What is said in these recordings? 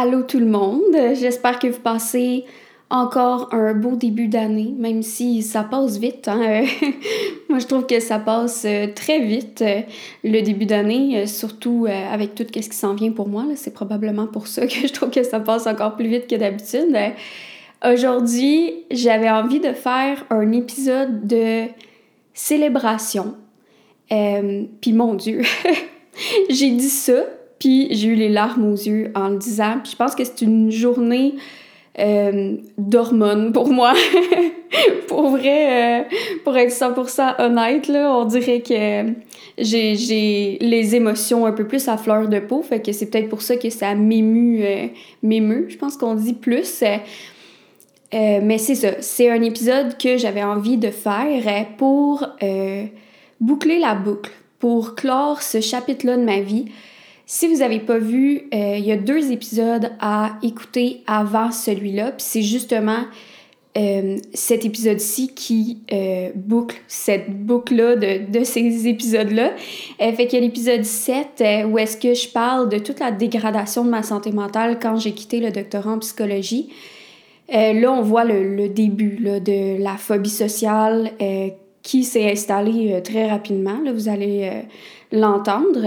Allô tout le monde, j'espère que vous passez encore un beau début d'année, même si ça passe vite. Hein? Moi, je trouve que ça passe euh, très vite euh, le début d'année, euh, surtout avec tout ce qui s'en vient pour moi. C'est probablement pour ça que je trouve que ça passe encore plus vite que d'habitude. Aujourd'hui, j'avais envie de faire un épisode de célébration. Puis mon Dieu, j'ai dit ça, puis j'ai eu les larmes aux yeux en le disant. Puis je pense que c'est une journée euh, d'hormones pour moi. pour vrai, euh, pour être 100% honnête, là, on dirait que j'ai les émotions un peu plus à fleur de peau. Fait que c'est peut-être pour ça que ça m'émue, euh, m'émeut, je pense qu'on dit plus. mais c'est ça, c'est un épisode que j'avais envie de faire pour boucler la boucle, pour clore ce chapitre-là de ma vie. Si vous n'avez pas vu, euh, il y a deux épisodes à écouter avant celui-là, puis c'est justement euh, cet épisode-ci qui euh, boucle cette boucle-là de, de, ces épisodes-là. fait qu'il y a l'épisode 7 où est-ce que je parle de toute la dégradation de ma santé mentale quand j'ai quitté le doctorat en psychologie. là, on voit le, le début là, de la phobie sociale qui s'est installée très rapidement. Là, vous allez l'entendre.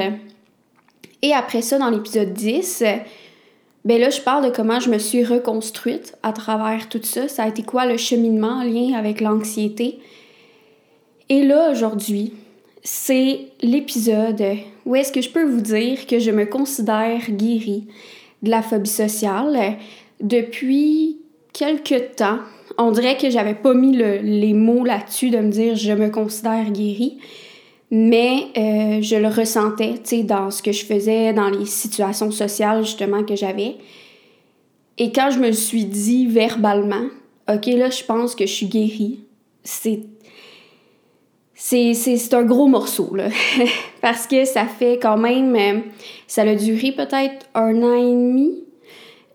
Et après ça, dans l'épisode 10, ben là, je parle de comment je me suis reconstruite à travers tout ça. Ça a été quoi le cheminement en lien avec l'anxiété? Et là, aujourd'hui, c'est l'épisode où est-ce que je peux vous dire que je me considère guérie de la phobie sociale depuis quelques temps. On dirait que j'avais pas mis les mots là-dessus de me dire je me considère guérie mais euh, je le ressentais, tu sais, dans ce que je faisais, dans les situations sociales justement que j'avais. Et quand je me suis dit verbalement, OK, là, je pense que je suis guérie, c'est. C'est un gros morceau, là. Parce que ça fait quand même. Euh, ça a duré peut-être un an et demi,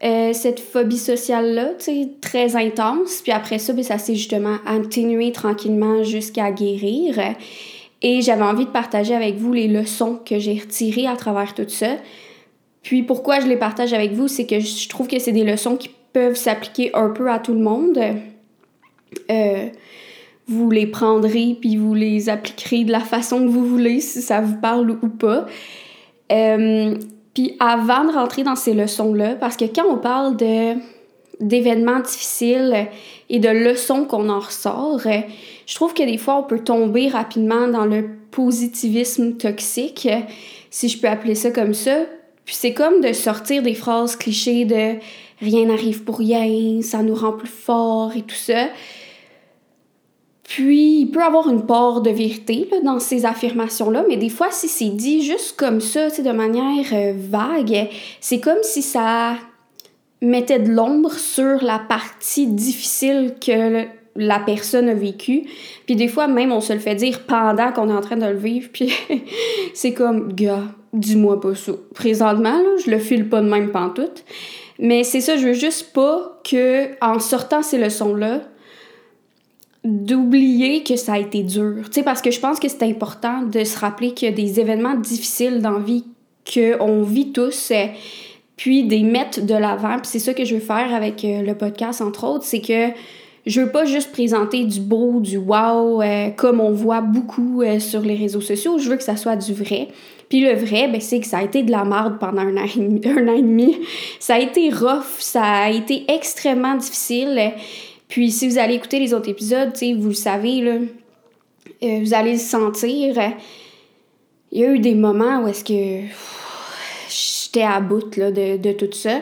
euh, cette phobie sociale-là, tu sais, très intense. Puis après ça, ben, ça s'est justement atténué tranquillement jusqu'à guérir. Et j'avais envie de partager avec vous les leçons que j'ai retirées à travers tout ça. Puis pourquoi je les partage avec vous, c'est que je trouve que c'est des leçons qui peuvent s'appliquer un peu à tout le monde. Euh, vous les prendrez puis vous les appliquerez de la façon que vous voulez, si ça vous parle ou pas. Euh, puis avant de rentrer dans ces leçons-là, parce que quand on parle de d'événements difficiles et de leçons qu'on en ressort, je trouve que des fois, on peut tomber rapidement dans le positivisme toxique, si je peux appeler ça comme ça. Puis c'est comme de sortir des phrases clichés de rien n'arrive pour rien, ça nous rend plus fort et tout ça. Puis, il peut avoir une part de vérité dans ces affirmations-là, mais des fois, si c'est dit juste comme ça, de manière euh, vague, c'est comme si ça mettait de l'ombre sur la partie difficile que la personne a vécu. Puis des fois, même, on se le fait dire pendant qu'on est en train de le vivre. Puis c'est comme, gars, dis-moi pas ça. Présentement, là, je le file pas de même pantoute. Mais c'est ça, je veux juste pas que, en sortant ces leçons-là, d'oublier que ça a été dur. Tu sais, parce que je pense que c'est important de se rappeler qu'il y a des événements difficiles dans la vie qu'on vit tous, puis des mettre de l'avant. Puis c'est ça que je veux faire avec euh, le podcast, entre autres, c'est que je veux pas juste présenter du beau, du wow, euh, comme on voit beaucoup euh, sur les réseaux sociaux. Je veux que ça soit du vrai. Puis le vrai, ben, c'est que ça a été de la merde pendant un an, et demi, Ça a été rough, ça a été extrêmement difficile. Puis si vous allez écouter les autres épisodes, vous le savez, là, euh, vous allez le sentir. Il y a eu des moments où est-ce que à bout là, de, de tout ça.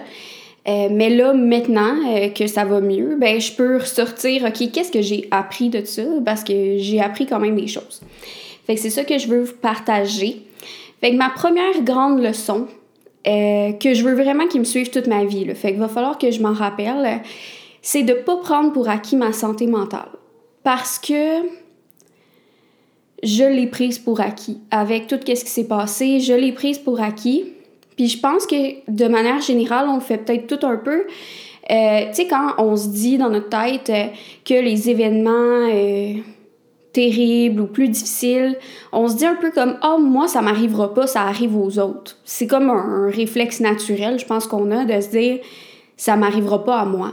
Euh, mais là, maintenant euh, que ça va mieux, ben, je peux ressortir, OK, qu'est-ce que j'ai appris de ça? Parce que j'ai appris quand même des choses. Fait que c'est ça que je veux vous partager. Fait que ma première grande leçon, euh, que je veux vraiment qu'il me suive toute ma vie, là, fait qu'il va falloir que je m'en rappelle, c'est de pas prendre pour acquis ma santé mentale. Parce que je l'ai prise pour acquis. Avec tout ce qui s'est passé, je l'ai prise pour acquis. Puis je pense que de manière générale, on fait peut-être tout un peu. Euh, tu sais, quand on se dit dans notre tête euh, que les événements euh, terribles ou plus difficiles, on se dit un peu comme oh moi ça m'arrivera pas, ça arrive aux autres. C'est comme un, réflexe naturel, je pense qu'on a de se dire ça m'arrivera pas à moi.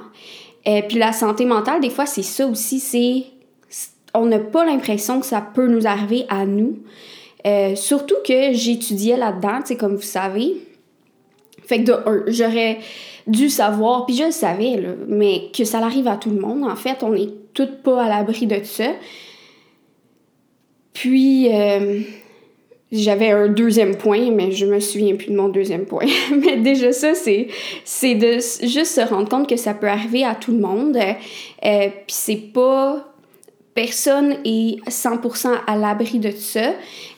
Puis la santé mentale des fois c'est ça aussi, c'est on n'a pas l'impression que ça peut nous arriver à nous. Surtout que j'étudiais là-dedans, tu comme vous savez. Fait que j'aurais dû savoir, puis je le savais, mais que ça arrive à tout le monde. En fait, on n'est toutes pas à l'abri de ça. Puis, euh, j'avais un deuxième point, mais je me souviens plus de mon deuxième point. mais déjà, ça, c'est, c'est de juste se rendre compte que ça peut arriver à tout le monde. Euh, puis, c'est pas. Personne est 100% à l'abri de ça.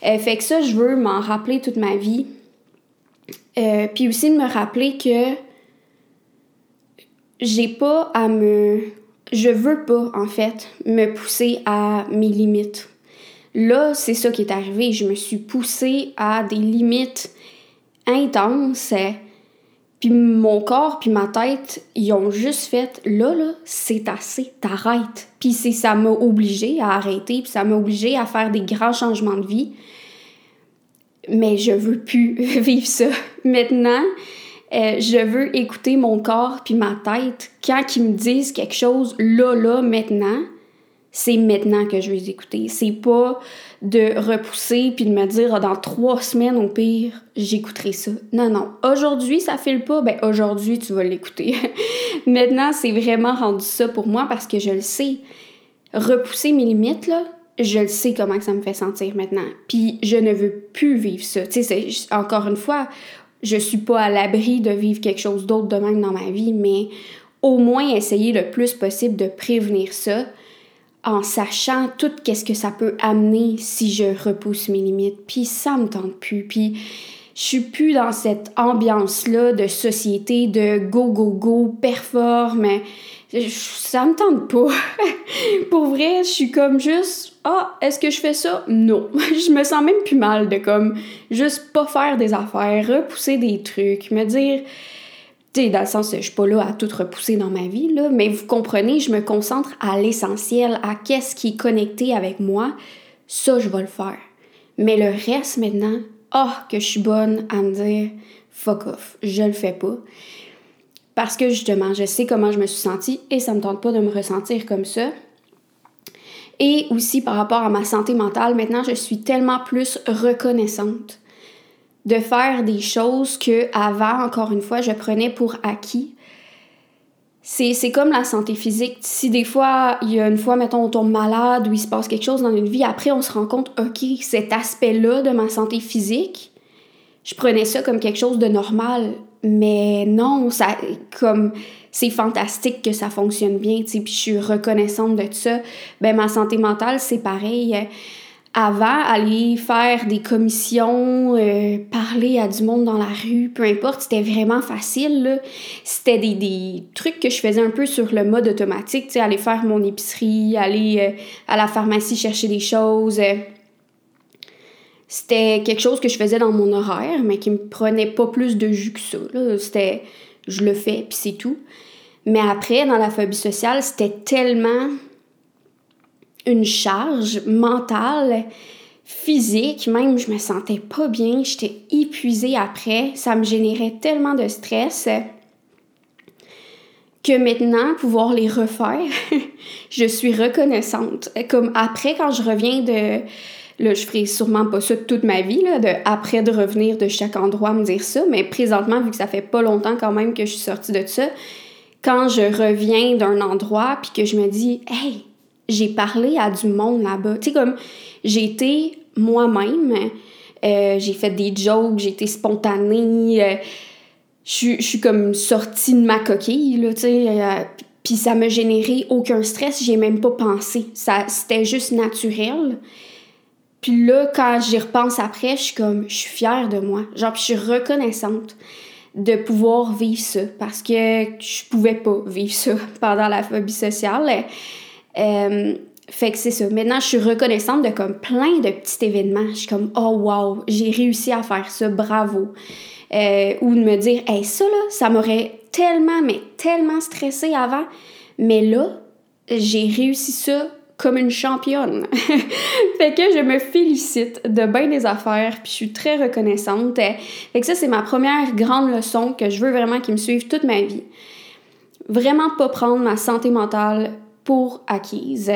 Euh, fait que ça, je veux m'en rappeler toute ma vie. Puis aussi de me rappeler que j'ai pas à me. Je veux pas, en fait, me pousser à mes limites. Là, c'est ça qui est arrivé. Je me suis poussée à des limites intenses. Puis mon corps puis ma tête, ils ont juste fait là là, c'est assez, t'arrêtes. Puis ça m'a obligée à arrêter, puis ça m'a obligée à faire des grands changements de vie. Mais je veux plus vivre ça. Maintenant, euh, je veux écouter mon corps puis ma tête. Quand ils me disent quelque chose là, là, maintenant, c'est maintenant que je vais les écouter. C'est pas de repousser puis de me dire ah, dans trois semaines au pire, j'écouterai ça. Non, non. Aujourd'hui, ça file pas, ben aujourd'hui, tu vas l'écouter. maintenant, c'est vraiment rendu ça pour moi parce que je le sais. Repousser mes limites, là, je le sais comment que ça me fait sentir maintenant. Puis je ne veux plus vivre ça. Tu sais, encore une fois, je suis pas à l'abri de vivre quelque chose d'autre de même dans ma vie, mais au moins essayer le plus possible de prévenir ça en sachant tout qu'est-ce que ça peut amener si je repousse mes limites. Puis ça me tente plus. Puis je suis plus dans cette ambiance-là de société de go, go, go, performe. Ça me tente pas. Pour vrai, je suis comme juste ah, est-ce que je fais ça? Non. je me sens même plus mal de comme juste pas faire des affaires, repousser des trucs, me dire. Tu dans le sens, je suis pas là à tout repousser dans ma vie, là, mais vous comprenez, je me concentre à l'essentiel, à qu'est-ce qui est connecté avec moi. Ça, je vais le faire. Mais le reste maintenant, ah, oh, que je suis bonne à me dire fuck off, je le fais pas. Parce que justement, je sais comment je me suis sentie et ça me tente pas de me ressentir comme ça. Et aussi par rapport à ma santé mentale, maintenant, je suis tellement plus reconnaissante de faire des choses que avant, encore une fois, je prenais pour acquis. C'est comme la santé physique. Si des fois, il y a une fois, mettons, on tombe malade ou il se passe quelque chose dans une vie, après, on se rend compte, OK, cet aspect-là de ma santé physique, je prenais ça comme quelque chose de normal. Mais non, ça, comme, c'est fantastique que ça fonctionne bien, tu sais, puis je suis reconnaissante de ça. Ben, ma santé mentale, c'est pareil. Avant, aller faire des commissions, euh, parler à du monde dans la rue, peu importe, c'était vraiment facile. C'était des, des, trucs que je faisais un peu sur le mode automatique, tu sais, aller faire mon épicerie, aller euh, à la pharmacie chercher des choses. C'était quelque chose que je faisais dans mon horaire, mais qui me prenait pas plus de jus que ça. C'était je le fais, puis c'est tout. Mais après, dans la phobie sociale, c'était tellement une charge mentale, physique, même je me sentais pas bien, j'étais épuisée après, ça me générait tellement de stress que maintenant, pouvoir les refaire, je suis reconnaissante. Comme après, quand je reviens de... Là, je ferai sûrement pas ça toute ma vie, là, de après de revenir de chaque endroit me dire ça, mais présentement, vu que ça fait pas longtemps quand même que je suis sortie de ça, quand je reviens d'un endroit puis que je me dis, hey, j'ai parlé à du monde là-bas. Tu sais, comme j'ai été moi-même, euh, j'ai fait des jokes, j'ai été spontanée, euh, je suis comme sortie de ma coquille, là, tu sais. Euh, puis ça m'a généré aucun stress, j'ai même pas pensé. C'était juste naturel. Puis là, quand j'y repense après, je suis comme, je suis fière de moi. Genre, je suis reconnaissante de pouvoir vivre ça parce que je pouvais pas vivre ça pendant la phobie sociale. Euh, fait que c'est ça. Maintenant, je suis reconnaissante de comme plein de petits événements. Je suis comme, oh wow, j'ai réussi à faire ça, bravo. Euh, ou de me dire, hey, ça là, ça m'aurait tellement, mais tellement stressé avant. Mais là, j'ai réussi ça comme une championne. fait que je me félicite de bien des affaires, puis je suis très reconnaissante. Fait que ça, c'est ma première grande leçon que je veux vraiment qu'ils me suivent toute ma vie. Vraiment pas prendre ma santé mentale pour acquise.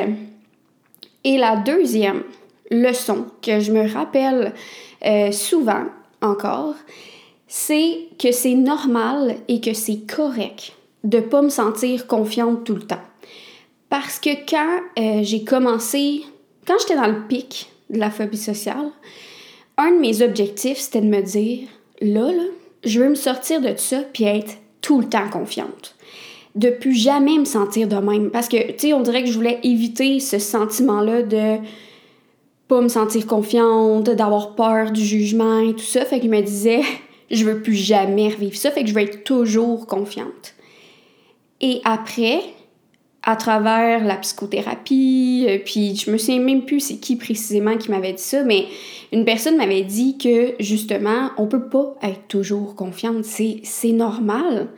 Et la deuxième leçon que je me rappelle euh, souvent encore, c'est que c'est normal et que c'est correct de pas me sentir confiante tout le temps. Parce que quand euh, j'ai commencé, quand j'étais dans le pic de la phobie sociale, un de mes objectifs, c'était de me dire, là, là, je veux me sortir de ça puis être tout le temps confiante. De plus jamais me sentir de même. Parce que, tu sais, on dirait que je voulais éviter ce sentiment-là de pas me sentir confiante, d'avoir peur du jugement et tout ça. Fait que je me disais, je veux plus jamais revivre ça. Fait que je veux être toujours confiante. Et après, à travers la psychothérapie, euh, puis je me souviens même plus c'est qui précisément qui m'avait dit ça, mais une personne m'avait dit que justement, on peut pas être toujours confiante, c'est, normal.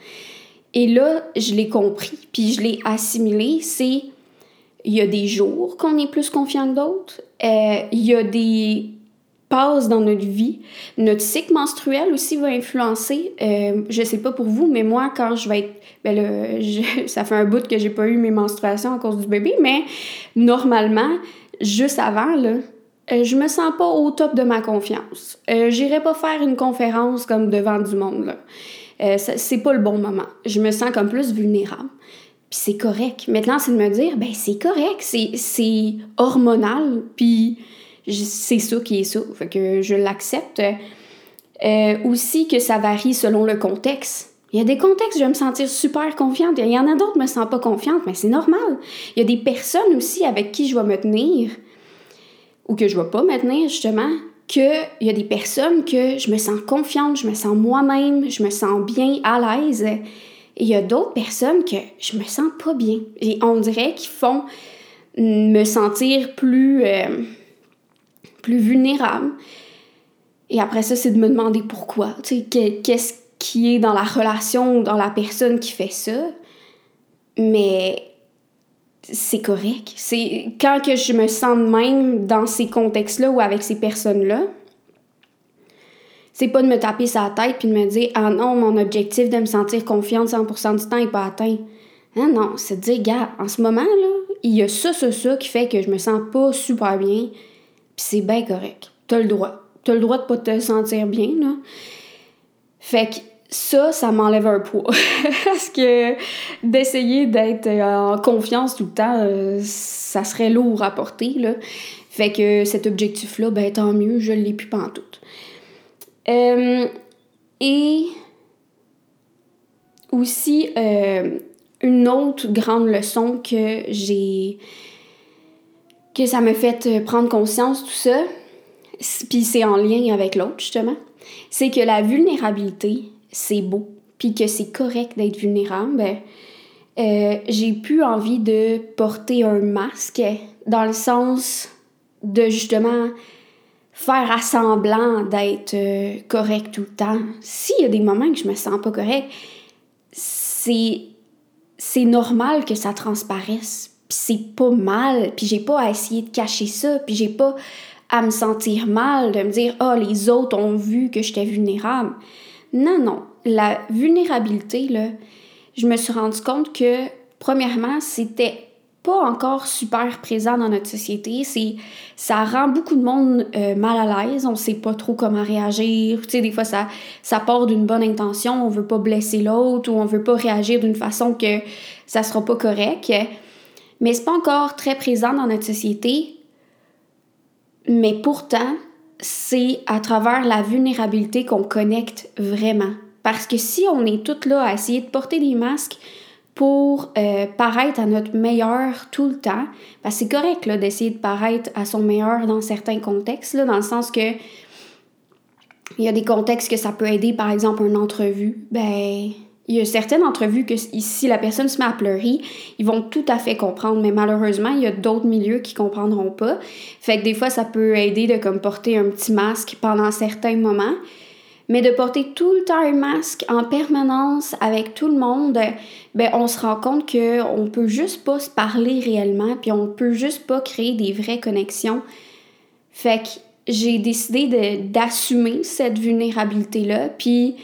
Et là, je l'ai compris, puis je l'ai assimilé, c'est il y a des jours qu'on est plus confiant que d'autres, euh, il y a des passe dans notre vie. Notre cycle menstruel aussi va influencer. Euh, je sais pas pour vous, mais moi, quand je vais être. Ben ça fait un bout que j'ai pas eu mes menstruations à cause du bébé, mais normalement, juste avant, là, euh, je me sens pas au top de ma confiance. Euh, J'irai pas faire une conférence comme devant du monde. Euh, c'est pas le bon moment. Je me sens comme plus vulnérable. Puis c'est correct. Maintenant, c'est de me dire, ben c'est correct, c'est hormonal, puis c'est ça qui est ça. Fait que je l'accepte. Euh, aussi que ça varie selon le contexte. Il y a des contextes où je vais me sentir super confiante. Il y en a d'autres où je me sens pas confiante, mais c'est normal. Il y a des personnes aussi avec qui je vais me tenir, ou que je vais pas me tenir, justement, qu'il y a des personnes que je me sens confiante, je me sens moi-même, je me sens bien, à l'aise. Et il y a d'autres personnes que je me sens pas bien. Et on dirait qu'ils font me sentir plus... Euh, plus vulnérable. Et après ça, c'est de me demander pourquoi. Tu sais, qu'est-ce qui est dans la relation ou dans la personne qui fait ça. Mais c'est correct. C'est quand que je me sens même dans ces contextes-là ou avec ces personnes-là, c'est pas de me taper sa tête puis de me dire ah non, mon objectif de me sentir confiante 100% du temps est pas atteint. Non, non, c'est de dire gars, en ce moment là, il y a ça ça ça qui fait que je me sens pas super bien c'est bien correct. T'as le droit. T'as le droit de pas te sentir bien, là. Fait que ça, ça m'enlève un poids. Parce que d'essayer d'être en confiance tout le temps, euh, ça serait lourd à porter, là. Fait que cet objectif-là, ben tant mieux, je l'ai plus pantoute. Euh, et aussi, euh, une autre grande leçon que j'ai que ça m'a fait euh, prendre conscience, tout ça, puis c'est en lien avec l'autre, justement, c'est que la vulnérabilité, c'est beau, puis que c'est correct d'être vulnérable. Ben, euh, j'ai plus envie de porter un masque dans le sens de justement faire assemblant d'être euh, correct tout le temps. S'il y a des moments que je me sens pas correct, c'est c'est normal que ça transparaisse puis c'est pas mal, puis j'ai pas à essayer de cacher ça, puis j'ai pas à me sentir mal, de me dire « Ah, oh, les autres ont vu que j'étais vulnérable. » Non, non. La vulnérabilité, là, je me suis rendu compte que, premièrement, c'était pas encore super présent dans notre société. C'est, ça rend beaucoup de monde euh, mal à l'aise. On sait pas trop comment réagir. Tu sais, des fois, ça, ça part d'une bonne intention. On veut pas blesser l'autre ou on veut pas réagir d'une façon que ça sera pas correct mais c'est pas encore très présent dans notre société. Mais pourtant, c'est à travers la vulnérabilité qu'on connecte vraiment. Parce que si on est toutes là à essayer de porter des masques pour euh, paraître à notre meilleur tout le temps, que c'est correct d'essayer de paraître à son meilleur dans certains contextes, là, dans le sens que il y a des contextes que ça peut aider, par exemple, une entrevue. Ben, il y a certaines entrevues que si la personne se met à pleurer, ils vont tout à fait comprendre, mais malheureusement, il y a d'autres milieux qui comprendront pas. Fait que des fois, ça peut aider de comme porter un petit masque pendant certains moments. Mais de porter tout le temps un masque en permanence avec tout le monde, ben on se rend compte que on peut juste pas se parler réellement, puis on peut juste pas créer des vraies connexions. Fait que j'ai décidé d'assumer cette vulnérabilité-là, puis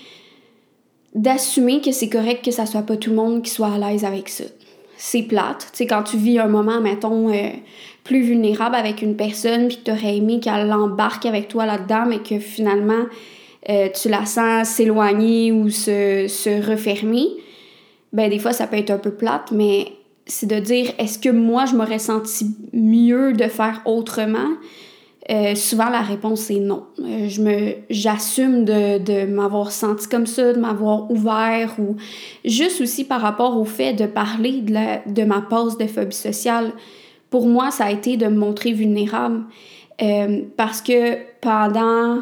d'assumer que c'est correct que ça soit pas tout le monde qui soit à l'aise avec ça. C'est plate. Tu sais, quand tu vis un moment, mettons, euh, plus vulnérable avec une personne, puis que aimé qu'elle embarque avec toi là-dedans, mais que finalement, euh, tu la sens s'éloigner ou se, se refermer, ben des fois, ça peut être un peu plate, mais c'est de dire, est-ce que moi, je m'aurais senti mieux de faire autrement? Euh, souvent, la réponse est non. Euh, je me, j'assume de, de m'avoir senti comme ça, de m'avoir ouvert ou juste aussi par rapport au fait de parler de, la, de ma pause de phobie sociale. Pour moi, ça a été de me montrer vulnérable euh, parce que pendant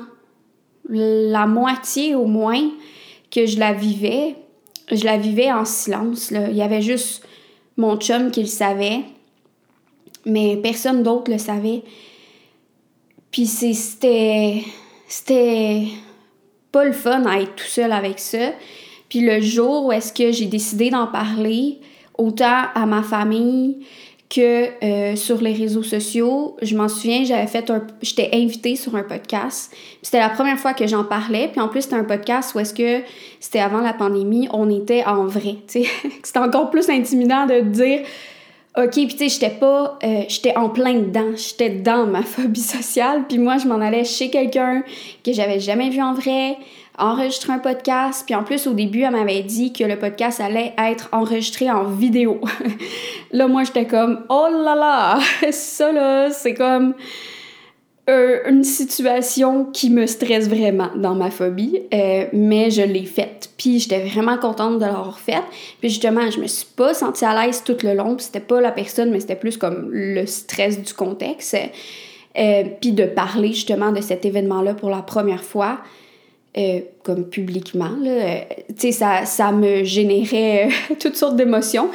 la moitié au moins que je la vivais, je la vivais en silence. Là. Il y avait juste mon chum qui le savait, mais personne d'autre le savait. Puis c'était. C'était pas le fun à être tout seul avec ça. Puis le jour où est-ce que j'ai décidé d'en parler, autant à ma famille que euh, sur les réseaux sociaux, je m'en souviens, j'avais fait un. J'étais invitée sur un podcast. C'était la première fois que j'en parlais. Puis en plus, c'était un podcast où est-ce que c'était avant la pandémie, on était en vrai. c'était encore plus intimidant de dire OK, puis tu sais, j'étais pas, euh, j'étais en plein dedans, j'étais dans ma phobie sociale, puis moi, je m'en allais chez quelqu'un que j'avais jamais vu en vrai, enregistrer un podcast, puis en plus, au début, elle m'avait dit que le podcast allait être enregistré en vidéo. là, moi, j'étais comme, oh là là, ça là, c'est comme euh, une situation qui me stresse vraiment dans ma phobie, euh, mais je l'ai faite. Puis j'étais vraiment contente de l'avoir faite. Puis justement, je me suis pas sentie à l'aise tout le long. C'était pas la personne, mais c'était plus comme le stress du contexte. Euh, puis de parler justement de cet événement-là pour la première fois, comme publiquement, tu sais, ça, ça me générait toutes sortes d'émotions.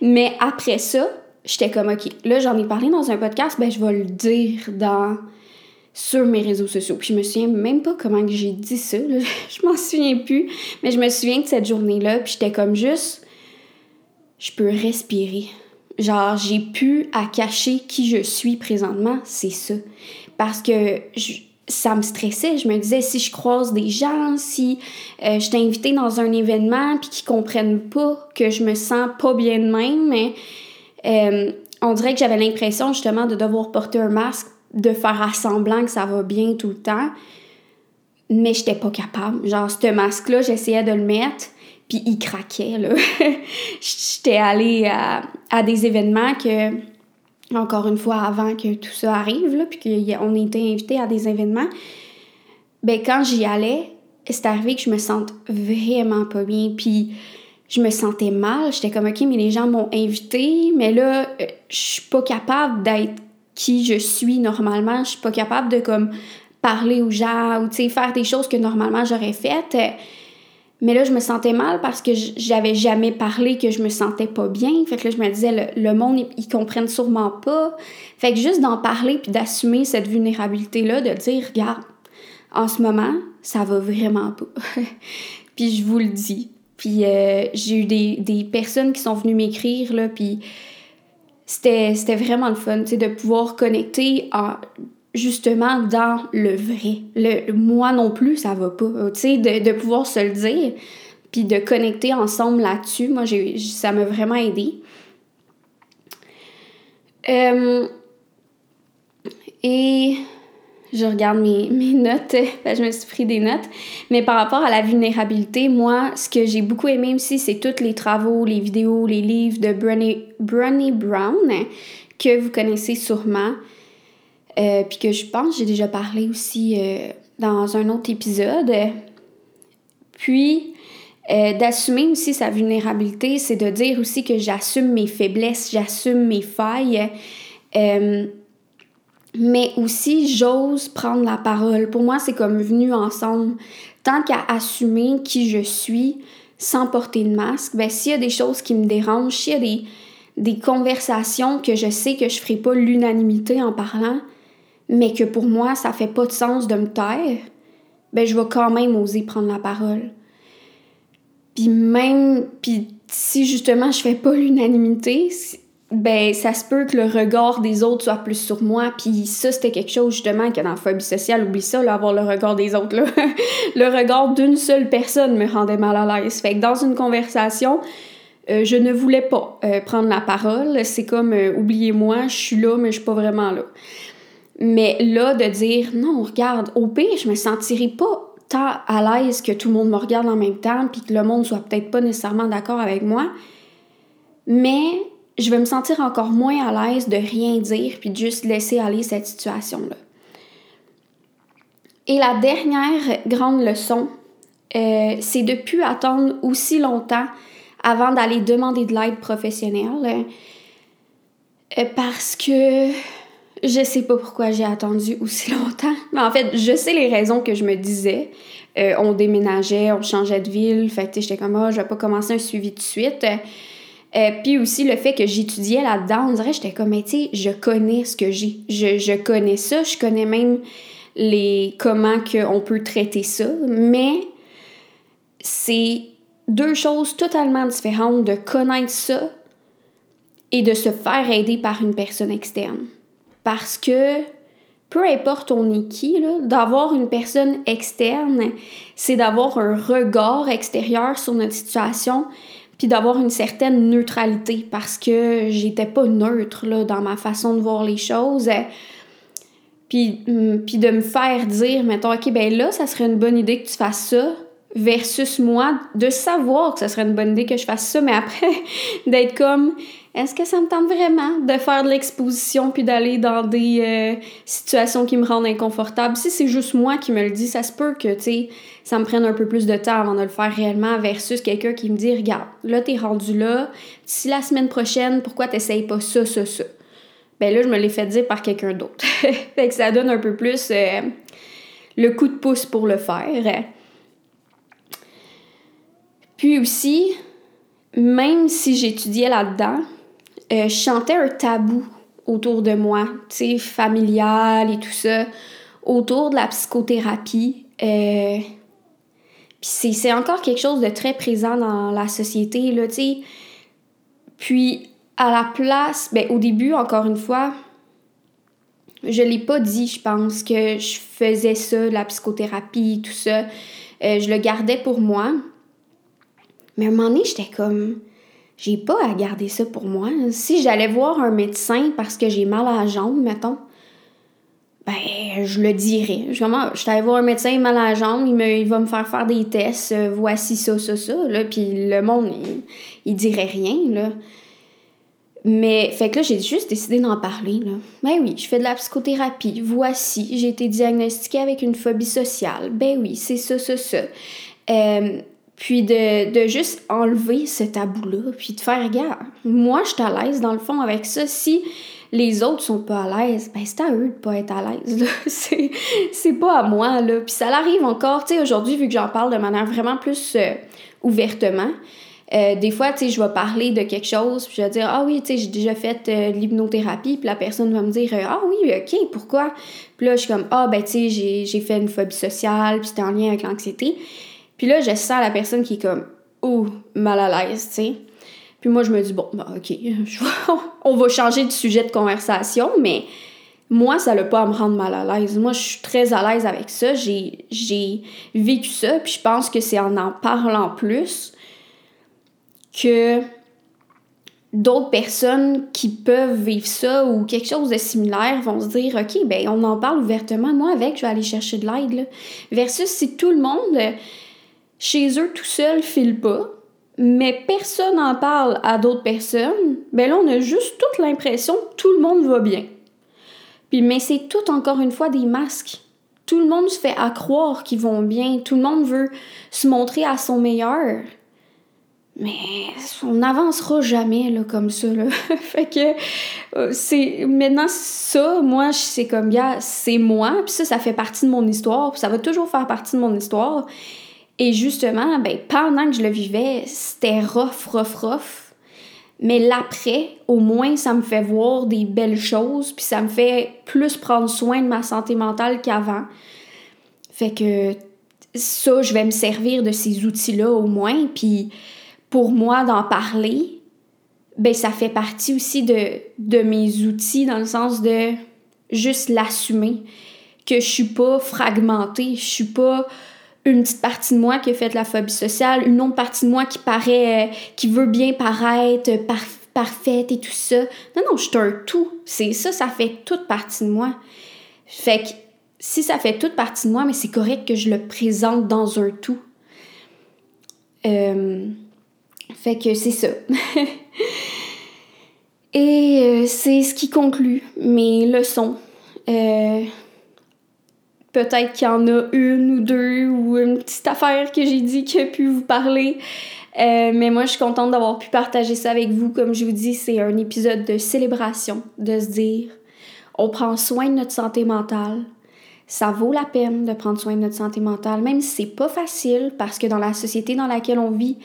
Mais après ça, j'étais comme, OK, là, j'en ai parlé dans un podcast, ben je vais le dire dans sur mes réseaux sociaux. Puis je me souviens même pas comment j'ai dit ça, je m'en souviens plus, mais je me souviens de cette journée-là, puis j'étais comme juste, je peux respirer. Genre, j'ai pu à cacher qui je suis présentement, c'est ça. Parce que ça me stressait. Je me disais, si je croise des gens, si euh, je t'ai invité dans un événement, puis qu'ils comprennent pas que je me sens pas bien de même, mais euh, on dirait que j'avais l'impression justement de devoir porter un masque de faire à semblant que ça va bien tout le temps. Mais j'étais pas capable. Genre, ce masque-là, j'essayais de le mettre, puis il craquait, là. j'étais allée à, à, des événements que, encore une fois, avant que tout ça arrive, là, puis qu'on était invité à des événements, ben quand j'y allais, c'est arrivé que je me sente vraiment pas bien, puis je me sentais mal. J'étais comme, OK, mais les gens m'ont invité, mais là, euh, je suis pas capable d'être qui je suis normalement. Je suis pas capable de comme parler aux gens ou faire des choses que normalement j'aurais faites. Mais là, je me sentais mal parce que j'avais jamais parlé que je me sentais pas bien. Fait que là, je me disais, le, monde, ils comprennent sûrement pas. Fait que juste d'en parler puis d'assumer cette vulnérabilité-là, de dire, regarde, en ce moment, ça va vraiment pas. puis je vous le dis. Puis euh, j'ai eu des, des, personnes qui sont venues m'écrire, là, puis c'était vraiment le fun, de pouvoir connecter justement dans le vrai. Le, moi non plus, ça va pas. de, de pouvoir se le dire, puis de connecter ensemble là-dessus, moi, ça m'a vraiment aidé. Euh, et je regarde mes, notes, je me suis pris des notes. Mais par rapport à la vulnérabilité, moi, ce que j'ai beaucoup aimé aussi, c'est tous les travaux, les vidéos, les livres de Brené, Brown, que vous connaissez sûrement. Euh, puis que je pense j'ai déjà parlé aussi euh, dans un autre épisode. Puis, euh, d'assumer aussi sa vulnérabilité, c'est de dire aussi que j'assume mes faiblesses, j'assume mes failles mais aussi j'ose prendre la parole. Pour moi, c'est comme venu ensemble. Tant qu'à assumer qui je suis sans porter de masque, ben s'il y a des choses qui me dérangent, s'il y a des, des conversations que je sais que je ferai pas l'unanimité en parlant, mais que pour moi, ça fait pas de sens de me taire, ben je vais quand même oser prendre la parole. Puis même, puis si justement je fais pas l'unanimité, ben ça se peut que le regard des autres soit plus sur moi. Puis ça, c'était quelque chose justement que dans la phobie sociale, oublie ça, là, avoir le regard des autres. Là. le regard d'une seule personne me rendait mal à l'aise. Fait que dans une conversation, euh, je ne voulais pas euh, prendre la parole. C'est comme, euh, oubliez-moi, je suis là, mais je suis pas vraiment là. Mais là, de dire, non, regarde, au pire, je me sentirais pas tant à l'aise que tout le monde me regarde en même temps, puis que le monde soit peut-être pas nécessairement d'accord avec moi. Mais je vais me sentir encore moins à l'aise de rien dire, puis de juste laisser aller cette situation-là. Et la dernière grande leçon, c'est de plus attendre aussi longtemps avant d'aller demander de l'aide professionnelle. Euh, parce que je sais pas pourquoi j'ai attendu aussi longtemps. Mais en fait, je sais les raisons que je me disais. Euh, on déménageait, on changeait de ville. Fait que j'étais comme, ah, je vais pas commencer un suivi de suite. Euh, puis aussi le fait que j'étudiais là-dedans, on dirait j'étais comme, mais tu sais, je connais ce que j'ai. Je, je, connais ça, je connais même les comment on peut traiter ça. Mais c'est deux choses totalement différentes de connaître ça et de se faire aider par une personne externe. Parce que peu importe on est qui, d'avoir une personne externe, c'est d'avoir un regard extérieur sur notre situation, puis d'avoir une certaine neutralité, parce que j'étais pas neutre là, dans ma façon de voir les choses. Puis, hum, puis de me faire dire, mettons, OK, ben là, ça serait une bonne idée que tu fasses ça, versus moi de savoir que ce serait une bonne idée que je fasse ça, mais après d'être comme est-ce que ça me tente vraiment de faire de l'exposition puis d'aller dans des euh, situations qui me rendent inconfortable? Si c'est juste moi qui me le dis, ça se peut que, tu sais, ça me prenne un peu plus de temps avant de le faire réellement versus quelqu'un qui me dit, regarde, là, t'es rendu là, si la semaine prochaine, pourquoi t'essayes pas ça, ça, ça? Ben là, je me l'ai fait dire par quelqu'un d'autre. fait que ça donne un peu plus euh, le coup de pouce pour le faire. Puis aussi, même si j'étudiais là-dedans, euh, je un tabou autour de moi, tu sais, familial et tout ça, autour de la psychothérapie. Euh, puis c'est encore quelque chose de très présent dans la société, là, tu sais. Puis, à la place, ben, au début, encore une fois, je l'ai pas dit, je pense, que je faisais ça, la psychothérapie, tout ça. Euh, je le gardais pour moi. Mais à un moment donné, j'étais comme, j'ai pas à garder ça pour moi. Si j'allais voir un médecin parce que j'ai mal à la jambe, mettons, ben, je le dirais. Je suis allée voir un médecin, mal à la jambe, il, me, il va me faire faire des tests, euh, voici ça, ça, ça, là, puis le monde, il, il dirait rien, là. Mais, fait que là, j'ai juste décidé d'en parler, là. Ben oui, je fais de la psychothérapie, voici, j'ai été diagnostiquée avec une phobie sociale. Ben oui, c'est ça, ça, ça. Euh, puis de, de, juste enlever ce tabou-là, puis de faire, regarde, moi, je suis à l'aise dans le fond avec ça. Si les autres sont pas à l'aise, ben c'est à eux de pas être à l'aise. c'est, pas à moi. Là. Puis ça l'arrive encore, tu sais, aujourd'hui, vu que j'en parle de manière vraiment plus euh, ouvertement, euh, des fois, tu sais, je vais parler de quelque chose, puis je vais dire, ah oui, tu sais, j'ai déjà fait euh, l'hypnothérapie, puis la personne va me dire, ah oui, ok, pourquoi? Puis là, je suis comme, ah ben, tu sais, j'ai fait une phobie sociale, puis c'était en lien avec l'anxiété. Puis là, je sens la personne qui est comme, oh, mal à l'aise, tu sais. Puis moi, je me dis, bon, bah, ok, on va changer de sujet de conversation, mais moi, ça n'a pas à me rendre mal à l'aise. Moi, je suis très à l'aise avec ça. J'ai, j'ai vécu ça, puis je pense que c'est en en parlant plus que d'autres personnes qui peuvent vivre ça ou quelque chose de similaire vont se dire OK, ben on en parle ouvertement. Moi, avec, je vais aller chercher de l'aide. Versus si tout le monde chez eux tout seul file pas, mais personne n'en parle à d'autres personnes, ben là, on a juste toute l'impression que tout le monde va bien. Puis, mais c'est tout encore une fois des masques. Tout le monde se fait à croire qu'ils vont bien. Tout le monde veut se montrer à son meilleur. Mais on n'avancera jamais là, comme ça. Là. fait que euh, c'est maintenant ça, moi, c'est comme, gars, c'est moi, puis ça, ça fait partie de mon histoire, ça va toujours faire partie de mon histoire. Et justement, ben, pendant que je le vivais, c'était rough, rough, rough. Mais l'après, au moins, ça me fait voir des belles choses, puis ça me fait plus prendre soin de ma santé mentale qu'avant. Fait que ça, je vais me servir de ces outils-là au moins. Puis pour moi, d'en parler, ben ça fait partie aussi de, de mes outils dans le sens de juste l'assumer. Que je suis pas fragmentée, je suis pas une petite partie de moi qui a fait de la phobie sociale, une autre partie de moi qui paraît, euh, qui veut bien paraître parfaite et tout ça. Non, non, je suis un tout. C'est ça, ça fait toute partie de moi. Fait que si ça fait toute partie de moi, mais c'est correct que je le présente dans un tout. Euh, fait que c'est ça. et euh, c'est ce qui conclut mes leçons. Peut-être qu'il y en a une ou deux ou une petite affaire que j'ai dit qui a pu vous parler. Euh, mais moi, je suis contente d'avoir pu partager ça avec vous. Comme je vous dis, c'est un épisode de célébration, de se dire, on prend soin de notre santé mentale. Ça vaut la peine de prendre soin de notre santé mentale, même si c'est pas facile, parce que dans la société dans laquelle on vit,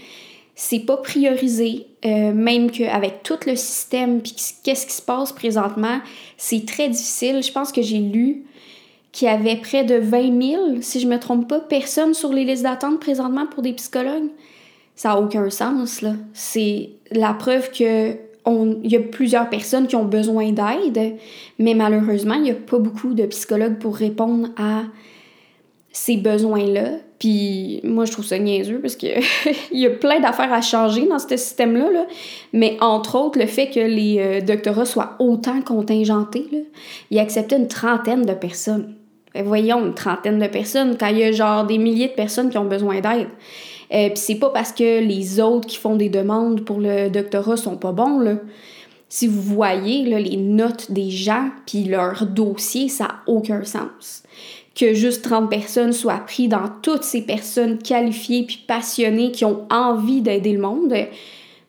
c'est pas priorisé, euh, même qu'avec tout le système, puis qu'est-ce qui se passe présentement, c'est très difficile. Je pense que j'ai lu qu'il y avait près de 20 000, si je me trompe pas, personnes sur les listes d'attente présentement pour des psychologues. Ça n'a aucun sens, là. C'est la preuve que il y a plusieurs personnes qui ont besoin d'aide, mais malheureusement, il n'y a pas beaucoup de psychologues pour répondre à ces besoins-là. Puis moi, je trouve ça niaiseux parce qu'il y a plein d'affaires à changer dans ce système-là. Là. Mais entre autres, le fait que les euh, doctorats soient autant contingentés, là, ils acceptaient une trentaine de personnes. Ben, voyons, une trentaine de personnes, quand il y a genre des milliers de personnes qui ont besoin d'aide. Euh, Puis c'est pas parce que les autres qui font des demandes pour le doctorat sont pas bons, là. Si vous voyez là, les notes des gens puis leur dossier, ça n'a aucun sens. Que juste 30 personnes soient prises dans toutes ces personnes qualifiées puis passionnées qui ont envie d'aider le monde,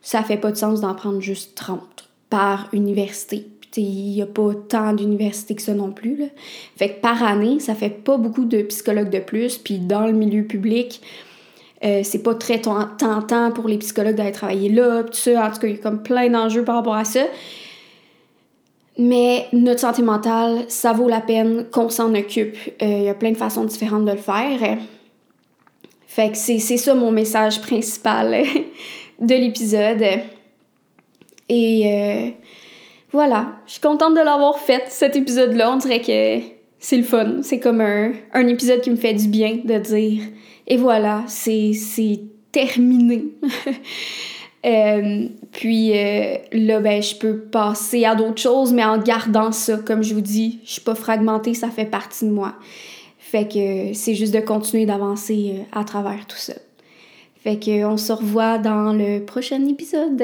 ça fait pas de sens d'en prendre juste 30 par université il n'y a pas tant d'universités que ça non plus. Là. Fait que par année, ça fait pas beaucoup de psychologues de plus. Puis dans le milieu public, euh, c'est pas très tentant pour les psychologues d'aller travailler là. Tout ça. En tout cas, il y a comme plein d'enjeux par rapport à ça. Mais notre santé mentale, ça vaut la peine qu'on s'en occupe. Euh, il y a plein de façons différentes de le faire. Fait que c'est ça mon message principal de l'épisode. Et euh, voilà, je suis contente de l'avoir fait, cet épisode-là. On dirait que c'est le fun. C'est comme un, épisode qui me fait du bien de dire et voilà, c'est terminé. Euh, puis euh, là, ben, je peux passer à d'autres choses, mais en gardant ça, comme je vous dis, je suis pas fragmentée, ça fait partie de moi. Fait que c'est juste de continuer d'avancer euh, à travers tout ça. Fait que on se revoit dans le prochain épisode.